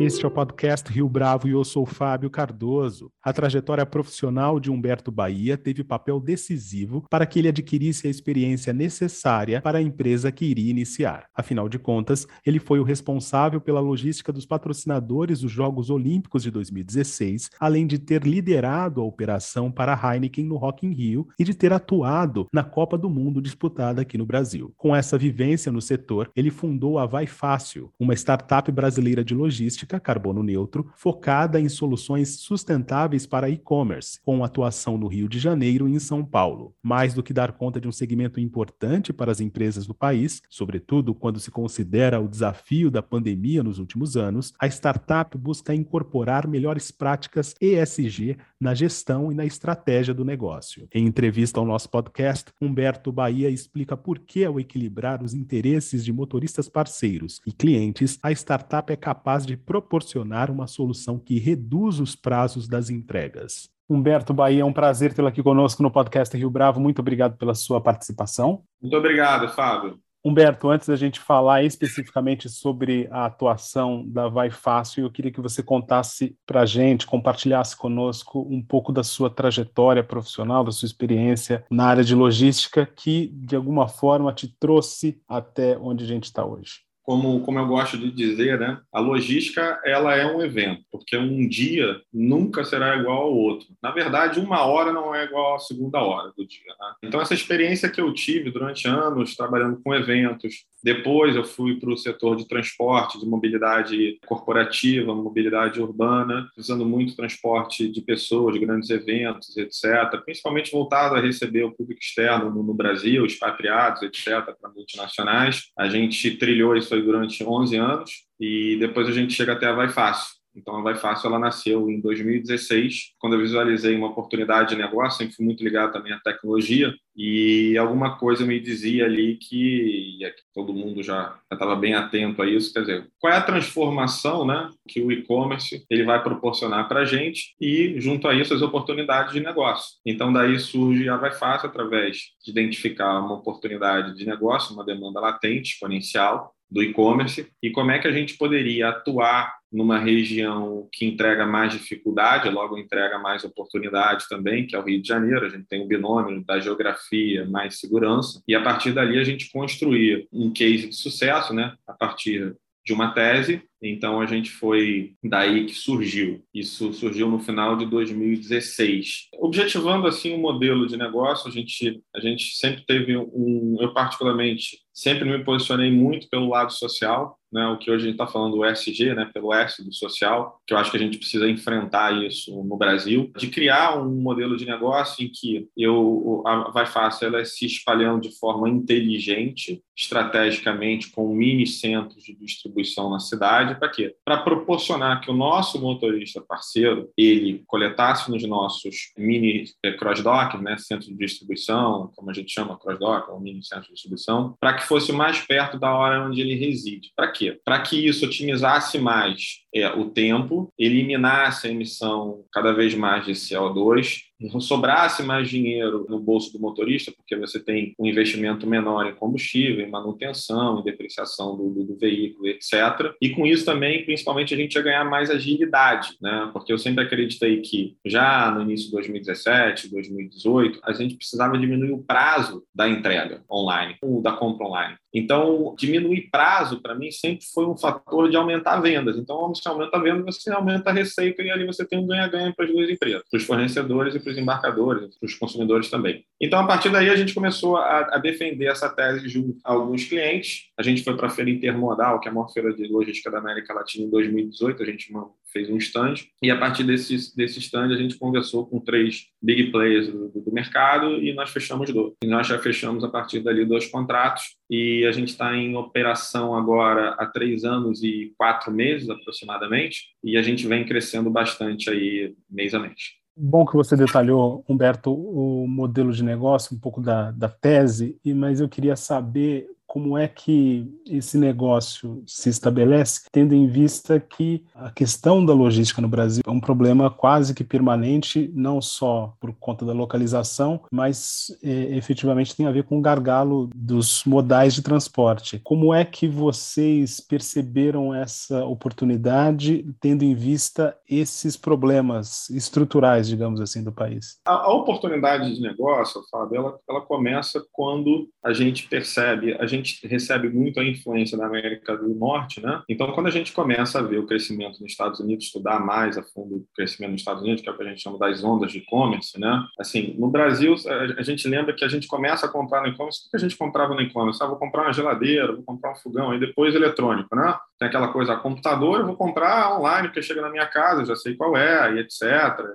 Este é o podcast Rio Bravo e eu sou Fábio Cardoso. A trajetória profissional de Humberto Bahia teve papel decisivo para que ele adquirisse a experiência necessária para a empresa que iria iniciar. Afinal de contas, ele foi o responsável pela logística dos patrocinadores dos Jogos Olímpicos de 2016, além de ter liderado a operação para a Heineken no Rock in Rio e de ter atuado na Copa do Mundo disputada aqui no Brasil. Com essa vivência no setor, ele fundou a Vai Fácil, uma startup brasileira de logística carbono neutro, focada em soluções sustentáveis para e-commerce, com atuação no Rio de Janeiro e em São Paulo. Mais do que dar conta de um segmento importante para as empresas do país, sobretudo quando se considera o desafio da pandemia nos últimos anos, a startup busca incorporar melhores práticas ESG na gestão e na estratégia do negócio. Em entrevista ao nosso podcast, Humberto Bahia explica por que, ao equilibrar os interesses de motoristas parceiros e clientes, a startup é capaz de proporcionar uma solução que reduz os prazos das entregas. Humberto Bahia, é um prazer tê-lo aqui conosco no podcast Rio Bravo. Muito obrigado pela sua participação. Muito obrigado, Fábio. Humberto, antes da gente falar especificamente sobre a atuação da Vai Fácil, eu queria que você contasse para a gente, compartilhasse conosco um pouco da sua trajetória profissional, da sua experiência na área de logística, que de alguma forma te trouxe até onde a gente está hoje como, como eu gosto de dizer, né, a logística ela é um evento, porque um dia nunca será igual ao outro. Na verdade, uma hora não é igual à segunda hora do dia. Né? Então, essa experiência que eu tive durante anos trabalhando com eventos, depois eu fui para o setor de transporte, de mobilidade corporativa, mobilidade urbana, usando muito transporte de pessoas, de grandes eventos, etc., principalmente voltado a receber o público externo no, no Brasil, expatriados, etc., para multinacionais. A gente trilhou isso aí durante 11 anos e depois a gente chega até a Vai Fácil então, a Vai Fácil ela nasceu em 2016, quando eu visualizei uma oportunidade de negócio, sempre fui muito ligado também à tecnologia, e alguma coisa me dizia ali que, e aqui todo mundo já estava bem atento a isso, quer dizer, qual é a transformação né, que o e-commerce ele vai proporcionar para a gente e, junto a isso, as oportunidades de negócio. Então, daí surge a Vai Fácil através de identificar uma oportunidade de negócio, uma demanda latente, exponencial, do e-commerce e como é que a gente poderia atuar numa região que entrega mais dificuldade, logo entrega mais oportunidade também, que é o Rio de Janeiro. A gente tem o um binômio da geografia mais segurança e a partir dali a gente construir um case de sucesso, né? A partir de uma tese. Então a gente foi daí que surgiu. Isso surgiu no final de 2016. Objetivando assim um modelo de negócio, a gente a gente sempre teve um, eu particularmente sempre me posicionei muito pelo lado social né, o que hoje a gente está falando do ESG, né, pelo S do social, que eu acho que a gente precisa enfrentar isso no Brasil, de criar um modelo de negócio em que eu, a Vai Fácil ela é se espalhando de forma inteligente, estrategicamente, com mini centros de distribuição na cidade, para quê? Para proporcionar que o nosso motorista parceiro, ele coletasse nos nossos mini eh, cross-dock, né, centros de distribuição, como a gente chama cross-dock, ou mini centro de distribuição, para que fosse mais perto da hora onde ele reside. Para quê? Para que isso otimizasse mais é, o tempo, eliminasse a emissão cada vez mais de CO2 sobrasse mais dinheiro no bolso do motorista, porque você tem um investimento menor em combustível, em manutenção, em depreciação do, do, do, veículo, etc. E com isso também, principalmente, a gente ia ganhar mais agilidade, né? Porque eu sempre acreditei que já no início de 2017, 2018, a gente precisava diminuir o prazo da entrega online, ou da compra online. Então, diminuir prazo, para mim, sempre foi um fator de aumentar vendas. Então, se aumenta a venda, você aumenta a receita e ali você tem um ganha-ganha para as duas empresas, para os fornecedores e para os embarcadores, para os consumidores também. Então, a partir daí, a gente começou a, a defender essa tese junto a alguns clientes. A gente foi para a Feira Intermodal, que é a maior feira de logística da América Latina, em 2018. A gente fez um stand. E a partir desse, desse stand, a gente conversou com três big players do, do mercado e nós fechamos dois. E nós já fechamos a partir dali dois contratos. E a gente está em operação agora há três anos e quatro meses aproximadamente. E a gente vem crescendo bastante aí mês a mês. Bom que você detalhou, Humberto, o modelo de negócio, um pouco da, da tese, mas eu queria saber como é que esse negócio se estabelece, tendo em vista que a questão da logística no Brasil é um problema quase que permanente, não só por conta da localização, mas é, efetivamente tem a ver com o gargalo dos modais de transporte. Como é que vocês perceberam essa oportunidade, tendo em vista esses problemas estruturais, digamos assim, do país? A, a oportunidade de negócio, Fábio, ela, ela começa quando a gente percebe, a gente recebe muito a influência da América do Norte, né? Então, quando a gente começa a ver o crescimento nos Estados Unidos, estudar mais a fundo o crescimento nos Estados Unidos, que é o que a gente chama das ondas de e-commerce, né? Assim, no Brasil, a gente lembra que a gente começa a comprar no e-commerce, o que a gente comprava no e-commerce? Ah, vou comprar uma geladeira, vou comprar um fogão, aí depois eletrônico, né? Tem aquela coisa, computador, eu vou comprar online, porque chega na minha casa, já sei qual é, e etc.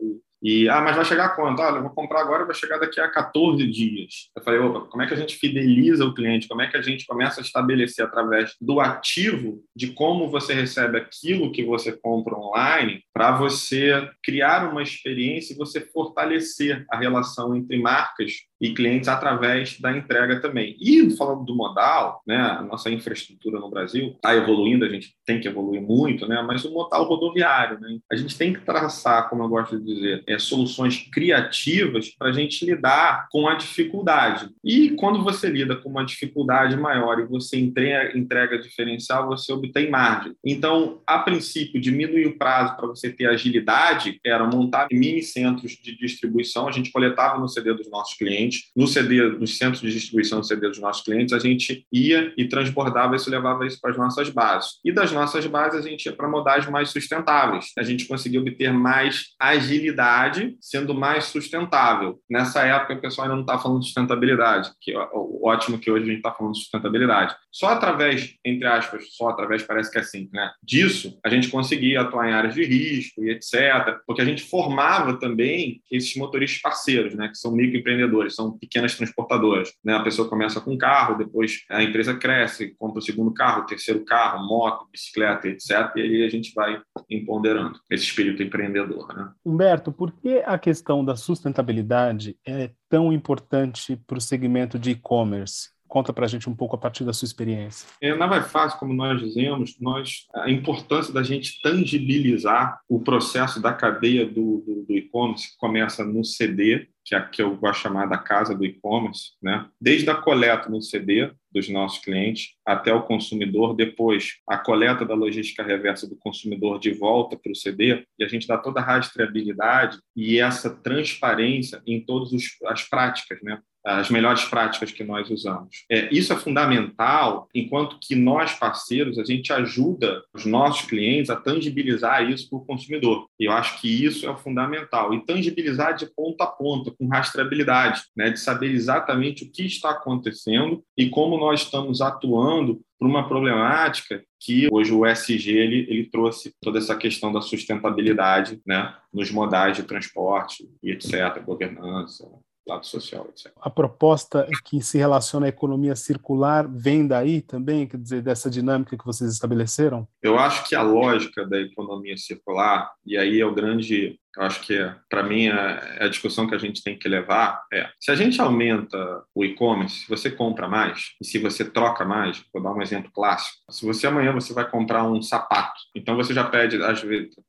E e, ah, mas vai chegar quanto? Olha, eu vou comprar agora, vai chegar daqui a 14 dias. Eu falei, opa, como é que a gente fideliza o cliente? Como é que a gente começa a estabelecer através do ativo de como você recebe aquilo que você compra online para você criar uma experiência e você fortalecer a relação entre marcas e clientes através da entrega também. E falando do modal, né, a nossa infraestrutura no Brasil está evoluindo, a gente tem que evoluir muito, né, mas o modal rodoviário, né, a gente tem que traçar, como eu gosto de dizer, é, soluções criativas para a gente lidar com a dificuldade. E quando você lida com uma dificuldade maior e você entrega, entrega diferencial, você obtém margem. Então, a princípio, diminuir o prazo para você ter agilidade era montar mini centros de distribuição, a gente coletava no CD dos nossos clientes No CD, nos centros de distribuição do CD dos nossos clientes, a gente ia e transbordava isso, levava isso para as nossas bases. E das nossas bases, a gente ia para modagens mais sustentáveis. A gente conseguia obter mais agilidade, sendo mais sustentável. Nessa época, o pessoal ainda não está falando de sustentabilidade, que é ótimo que hoje a gente está falando de sustentabilidade. Só através, entre aspas, só através, parece que é assim, né? Disso, a gente conseguia atuar em áreas de risco e etc., porque a gente formava também esses motoristas parceiros, né? Que são microempreendedores, são pequenas transportadoras. Né? A pessoa começa com um carro, depois a empresa cresce, compra o segundo carro, o terceiro carro, moto, bicicleta, etc. E aí a gente vai empoderando esse espírito empreendedor. Né? Humberto, por que a questão da sustentabilidade é tão importante para o segmento de e-commerce? Conta para a gente um pouco a partir da sua experiência. É, na Vai Fácil, como nós dizemos, nós, a importância da gente tangibilizar o processo da cadeia do, do, do e-commerce, que começa no CD, que é que eu gosto de chamar da casa do e-commerce, né? desde a coleta no CD dos nossos clientes até o consumidor, depois a coleta da logística reversa do consumidor de volta para o CD, e a gente dá toda a rastreabilidade e essa transparência em todas as práticas, né? As melhores práticas que nós usamos. É, isso é fundamental, enquanto que nós, parceiros, a gente ajuda os nossos clientes a tangibilizar isso para o consumidor. E eu acho que isso é fundamental. E tangibilizar de ponta a ponta, com rastreabilidade, né, de saber exatamente o que está acontecendo e como nós estamos atuando para uma problemática que hoje o SG ele, ele trouxe toda essa questão da sustentabilidade né, nos modais de transporte e etc., governança, lado social, etc. A proposta que se relaciona à economia circular vem daí também, quer dizer, dessa dinâmica que vocês estabeleceram? Eu acho que a lógica da economia circular, e aí é o grande eu acho que, para mim, a, a, discussão que a gente tem que levar é: se a gente aumenta o e-commerce, se você compra mais e se você troca mais, vou dar um exemplo clássico. Se você amanhã você vai comprar um sapato, então você já pede,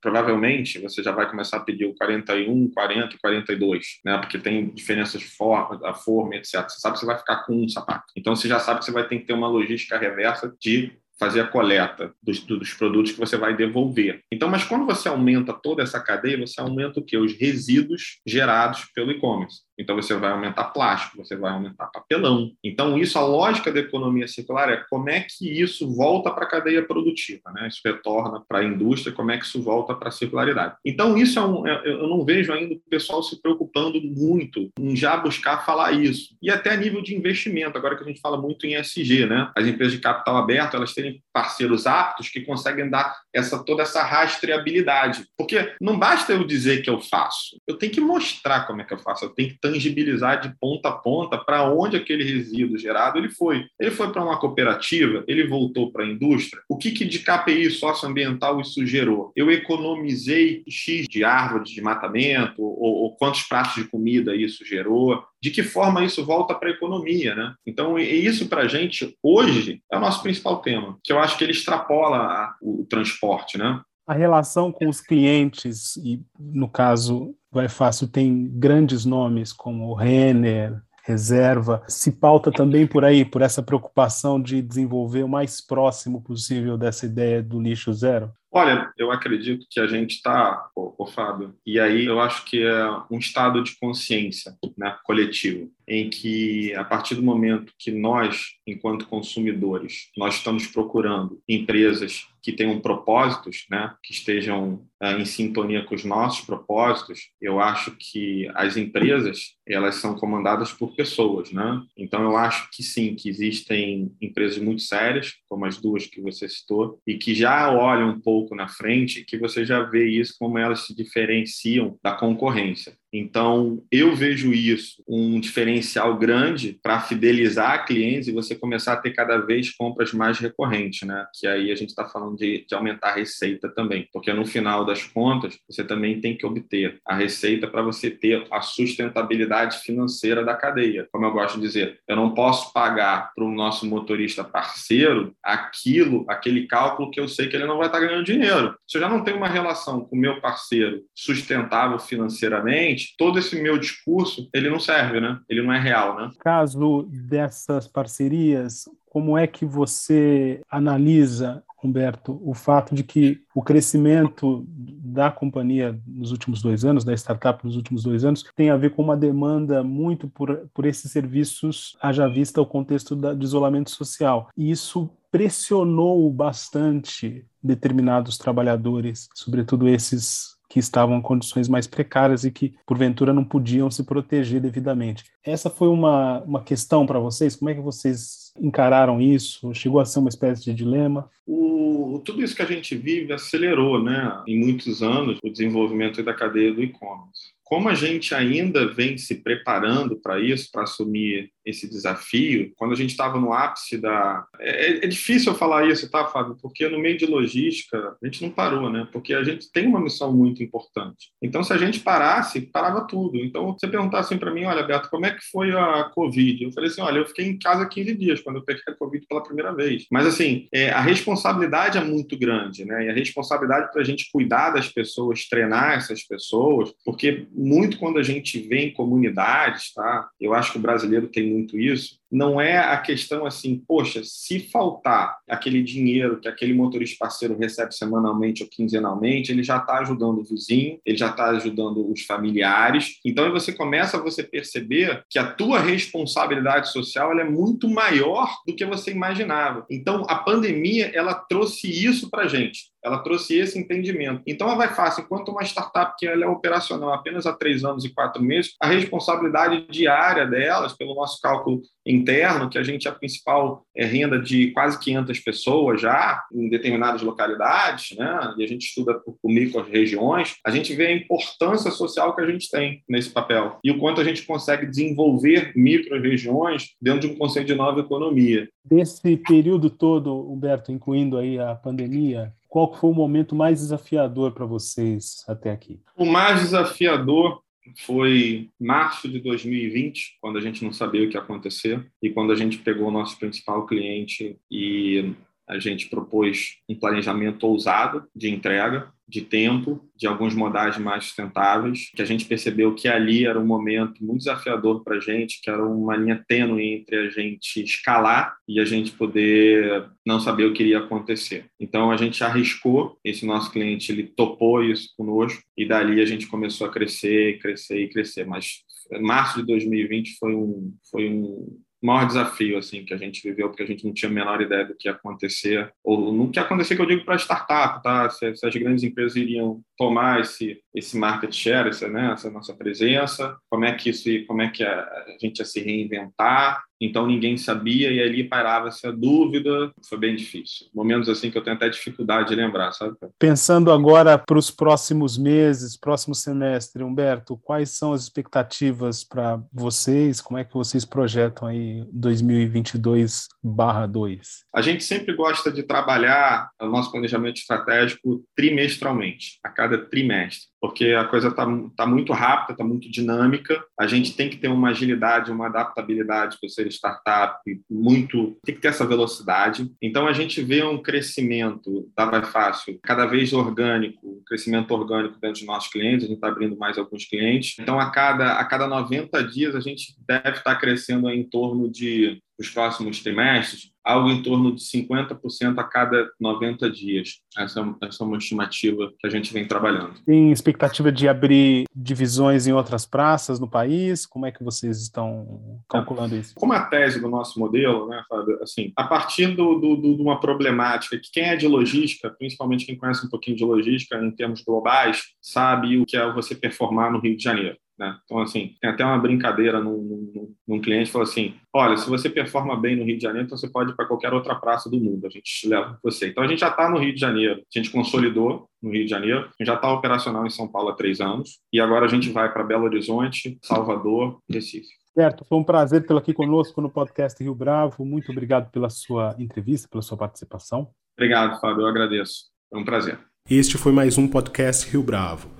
provavelmente você já vai começar a pedir o 41, 40 e 42, né? Porque tem diferenças de forma, da forma, etc. Você sabe que você vai ficar com um sapato. Então você já sabe que você vai ter que ter uma logística reversa de fazer a coleta dos, dos, produtos que você vai devolver. Então, mas quando você aumenta toda essa cadeia, você aumenta o que? Os resíduos gerados pelo e-commerce. Então você vai aumentar plástico, você vai aumentar papelão. Então isso, a lógica da economia circular é como é que isso volta para a cadeia produtiva, né? Isso retorna para a indústria, como é que isso volta para a circularidade. Então isso é um, é, eu não vejo ainda o pessoal se preocupando muito em já buscar falar isso. E até a nível de investimento, agora que a gente fala muito em SG, né? As empresas de capital aberto, elas terem parceiros aptos que conseguem dar essa toda essa rastreabilidade. Porque não basta eu dizer que eu faço, eu tenho que mostrar como é que eu faço, eu tenho que tangibilizar de ponta a ponta para onde aquele resíduo gerado ele foi. Ele foi para uma cooperativa, ele voltou para a indústria. O que, que de KPI socioambiental isso gerou? Eu economizei X de árvore de matamento, ou, ou quantos pratos de comida isso gerou, de que forma isso volta para a economia, né? Então, isso para a gente, hoje, é o nosso principal tema, que eu acho que ele extrapola o transporte, né? A relação com os clientes, e no caso Vai Fácil tem grandes nomes como Renner, Reserva, se pauta também por aí, por essa preocupação de desenvolver o mais próximo possível dessa ideia do lixo zero? Olha, eu acredito que a gente está, ô, Fábio, e aí eu acho que é um estado de consciência né, coletivo, em que a partir do momento que nós, enquanto consumidores, nós estamos procurando empresas que tenham propósitos, né, que estejam uh, em sintonia com os nossos propósitos, eu acho que as empresas elas são comandadas por pessoas, né? Então eu acho que sim, que existem empresas muito sérias, como as duas que você citou, e que já olham um pouco na frente que você já vê isso como elas se diferenciam da concorrência. Então, eu vejo isso um diferencial grande para fidelizar clientes e você começar a ter cada vez compras mais recorrentes, né? Que aí a gente está falando de, de, aumentar a receita também, porque no final das contas você também tem que obter a receita para você ter a sustentabilidade financeira da cadeia. Como eu gosto de dizer, eu não posso pagar para o nosso motorista parceiro aquilo, aquele cálculo que eu sei que ele não vai estar tá ganhando dinheiro. Se eu já não tenho uma relação com o meu parceiro sustentável financeiramente todo esse meu discurso, ele não serve, né? Ele não é real, né? Caso dessas parcerias, como é que você analisa, Humberto, o fato de que o crescimento da companhia nos últimos dois anos, da startup nos últimos dois anos, tem a ver com uma demanda muito por, por esses serviços, haja vista o contexto da, de isolamento social. E isso pressionou bastante determinados trabalhadores, sobretudo esses que estavam em condições mais precárias e que, porventura, não podiam se proteger devidamente. Essa foi uma, uma questão para vocês? Como é que vocês encararam isso? Chegou a ser uma espécie de dilema? O, tudo isso que a gente vive acelerou, né, em muitos anos, o desenvolvimento da cadeia do e-commerce. Como a gente ainda vem se preparando para isso, para assumir esse desafio, quando a gente estava no ápice da. É, é, difícil eu falar isso, tá, Fábio? Porque no meio de logística, a gente não parou, né? Porque a gente tem uma missão muito importante. Então, se a gente parasse, parava tudo. Então, você perguntar assim para mim: olha, Beto, como é que foi a Covid? Eu falei assim: olha, eu fiquei em casa 15 dias quando eu peguei a Covid pela primeira vez. Mas, assim, é, a responsabilidade é muito grande, né? E a responsabilidade para a gente cuidar das pessoas, treinar essas pessoas, porque muito quando a gente vê em comunidades, tá? Eu acho que o brasileiro tem muito isso, não é a questão assim, poxa, se faltar aquele dinheiro que aquele motorista parceiro recebe semanalmente ou quinzenalmente, ele já está ajudando o vizinho, ele já está ajudando os familiares. Então você começa a você perceber que a tua responsabilidade social é muito maior do que você imaginava. Então a pandemia ela trouxe isso para gente. Ela trouxe esse entendimento. Então, a Vai Fácil, enquanto uma startup que ela é operacional apenas há três anos e quatro meses, a responsabilidade diária delas, pelo nosso cálculo interno, que a gente é a principal é, renda de quase 500 pessoas já em determinadas localidades, né? e a gente estuda por, por micro-regiões, a gente vê a importância social que a gente tem nesse papel e o quanto a gente consegue desenvolver micro-regiões dentro de um conceito de nova economia. Desse período todo, Humberto, incluindo aí a pandemia, qual foi o momento mais desafiador para vocês até aqui? O mais desafiador foi março de 2020, quando a gente não sabia o que ia acontecer, e quando a gente pegou o nosso principal cliente e a gente propôs um planejamento ousado de entrega, de tempo, de alguns modais mais sustentáveis, que a gente percebeu que ali era um momento muito desafiador para a gente, que era uma linha tênue entre a gente escalar e a gente poder não saber o que iria acontecer. Então a gente arriscou, esse nosso cliente ele topou isso conosco e dali a gente começou a crescer, crescer e crescer. Mas março de 2020 foi um foi um maior desafio assim que a gente viveu, porque a gente não tinha a menor ideia do que ia acontecer, ou no que ia acontecer que eu digo para startup, tá? Se, se, as grandes empresas iriam tomar esse, esse market share, essa, né, essa nossa presença, como é que isso, como é que a, a gente ia se reinventar, então ninguém sabia e ali parava-se a dúvida, foi bem difícil. Momentos assim que eu tenho até dificuldade de lembrar, sabe? Pensando agora para os próximos meses, próximo semestre, Humberto, quais são as expectativas para vocês? Como é que vocês projetam aí 2022/2? A gente sempre gosta de trabalhar o nosso planejamento estratégico trimestralmente, a cada trimestre porque a coisa está tá muito rápida, está muito dinâmica. A gente tem que ter uma agilidade, uma adaptabilidade para ser startup, muito tem que ter essa velocidade. Então a gente vê um crescimento da Vai Fácil cada vez orgânico, um crescimento orgânico dentro dos nossos clientes. A gente está abrindo mais alguns clientes. Então a cada a cada 90 dias a gente deve estar crescendo em torno de os próximos trimestres, algo em torno de 50% a cada 90 dias. Essa, essa é uma estimativa que a gente vem trabalhando. Tem expectativa de abrir divisões em outras praças no país? Como é que vocês estão calculando isso? Como a tese do nosso modelo, né, Fábio, assim, a partir do, do, do, de uma problemática que quem é de logística, principalmente quem conhece um pouquinho de logística em termos globais, sabe o que é você performar no Rio de Janeiro. Né? Então, assim, tem até uma brincadeira num, num, num cliente que falou assim: olha, se você performa bem no Rio de Janeiro, então você pode ir para qualquer outra praça do mundo, a gente leva você. Então, a gente já está no Rio de Janeiro, a gente consolidou no Rio de Janeiro, a gente já está operacional em São Paulo há três anos, e agora a gente vai para Belo Horizonte, Salvador, Recife. Certo, foi um prazer tê-lo aqui conosco no podcast Rio Bravo. Muito obrigado pela sua entrevista, pela sua participação. Obrigado, Fábio, eu agradeço. Foi um prazer. Este foi mais um podcast Rio Bravo.